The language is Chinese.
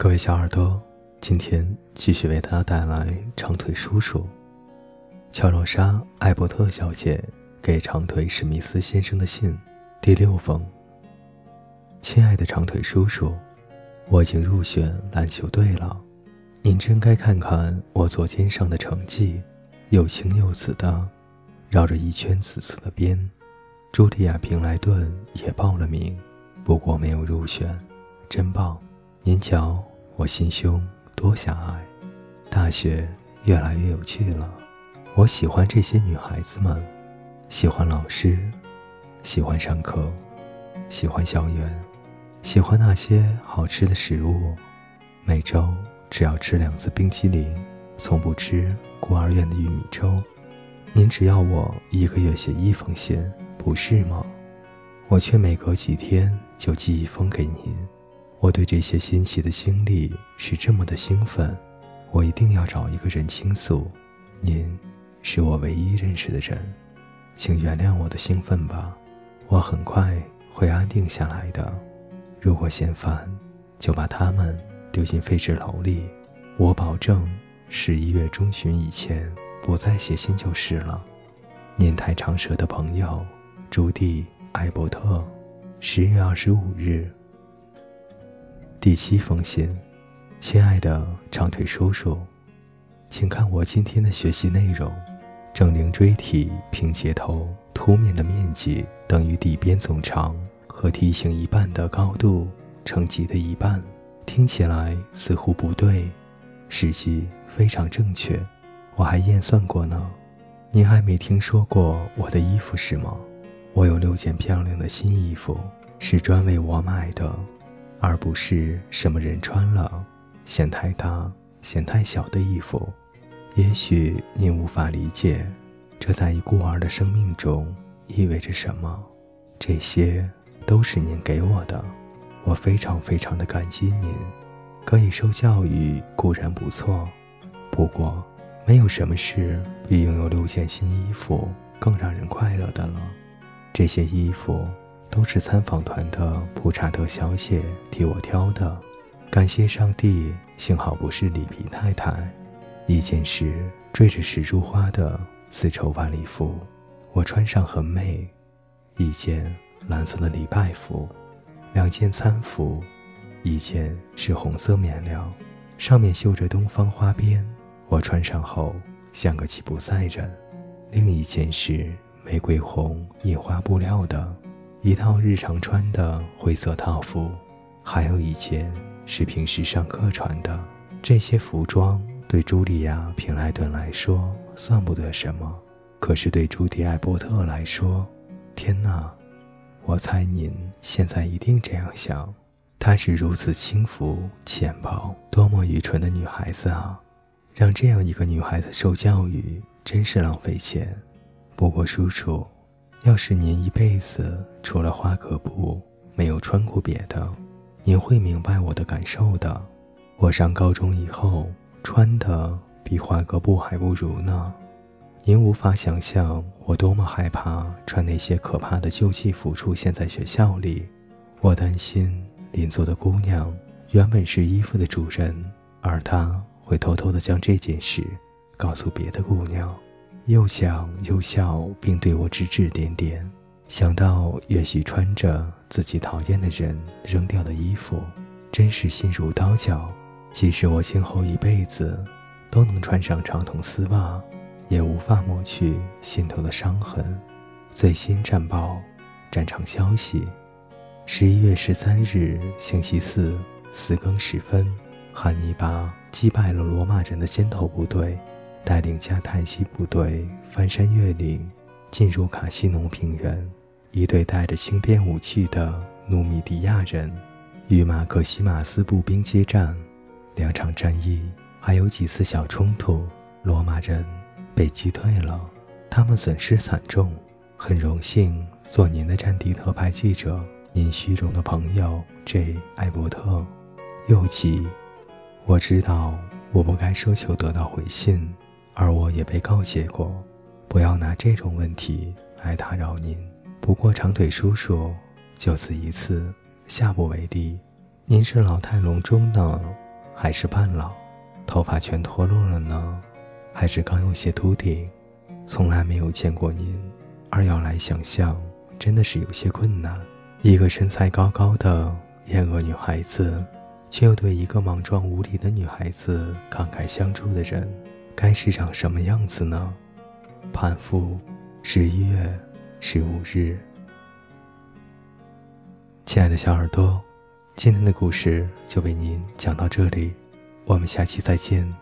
各位小耳朵，今天继续为大家带来长腿叔叔乔罗莎·艾伯特小姐给长腿史密斯先生的信第六封。亲爱的长腿叔叔，我已经入选篮球队了，您真该看看我左肩上的成绩，又青又紫的，绕着一圈紫色的边。茱莉亚·平莱顿也报了名，不过没有入选，真棒！您瞧，我心胸多狭隘。大学越来越有趣了，我喜欢这些女孩子们，喜欢老师，喜欢上课，喜欢校园，喜欢那些好吃的食物。每周只要吃两次冰淇淋，从不吃孤儿院的玉米粥。您只要我一个月写一封信，不是吗？我却每隔几天就寄一封给您。我对这些新奇的经历是这么的兴奋，我一定要找一个人倾诉。您是我唯一认识的人，请原谅我的兴奋吧。我很快会安定下来的。如果嫌烦，就把他们丢进废纸篓里。我保证十一月中旬以前不再写信就是了。您太长舌的朋友，朱蒂·艾伯特，十月二十五日。第七封信，亲爱的长腿叔叔，请看我今天的学习内容：正菱锥体平截头凸面的面积等于底边总长和梯形一半的高度乘积的一半。听起来似乎不对，实际非常正确。我还验算过呢。您还没听说过我的衣服是吗？我有六件漂亮的新衣服，是专为我买的。而不是什么人穿了嫌太大、嫌太小的衣服。也许您无法理解，这在一孤儿的生命中意味着什么。这些都是您给我的，我非常非常的感激您。可以受教育固然不错，不过没有什么事比拥有六件新衣服更让人快乐的了。这些衣服。都是参访团的普查特小姐替我挑的，感谢上帝，幸好不是里皮太太。一件是缀着石珠花的丝绸晚礼服，我穿上很美；一件蓝色的礼拜服，两件餐服，一件是红色面料，上面绣着东方花边，我穿上后像个吉普赛人；另一件是玫瑰红印花布料的。一套日常穿的灰色套服，还有一件是平时上课穿的。这些服装对茱莉亚·平莱顿来说算不得什么，可是对朱迪·艾伯特来说，天哪！我猜您现在一定这样想：她是如此轻浮、浅薄，多么愚蠢的女孩子啊！让这样一个女孩子受教育，真是浪费钱。不过，叔叔。要是您一辈子除了花格布没有穿过别的，您会明白我的感受的。我上高中以后穿的比花格布还不如呢。您无法想象我多么害怕穿那些可怕的旧戏服出现在学校里。我担心邻座的姑娘原本是衣服的主人，而她会偷偷地将这件事告诉别的姑娘。又想又笑，并对我指指点点。想到也许穿着自己讨厌的人扔掉的衣服，真是心如刀绞。即使我今后一辈子都能穿上长筒丝袜，也无法抹去心头的伤痕。最新战报，战场消息：十一月十三日星期四四更时分，汉尼拔击败了罗马人的先头部队。带领迦太基部队翻山越岭，进入卡西农平原。一队带着轻便武器的努米底亚人与马克西马斯步兵接战，两场战役还有几次小冲突，罗马人被击退了，他们损失惨重。很荣幸做您的战地特派记者，您虚荣的朋友 J. 艾伯特。又急，我知道我不该奢求得到回信。而我也被告诫过，不要拿这种问题来打扰您。不过长腿叔叔，就此一次，下不为例。您是老态龙钟呢，还是半老？头发全脱落了呢，还是刚有些秃顶？从来没有见过您，而要来想象，真的是有些困难。一个身材高高的燕娥女孩子，却又对一个莽撞无礼的女孩子慷慨相助的人，该是长什么样子呢？盼复，十一月十五日。亲爱的小耳朵，今天的故事就为您讲到这里，我们下期再见。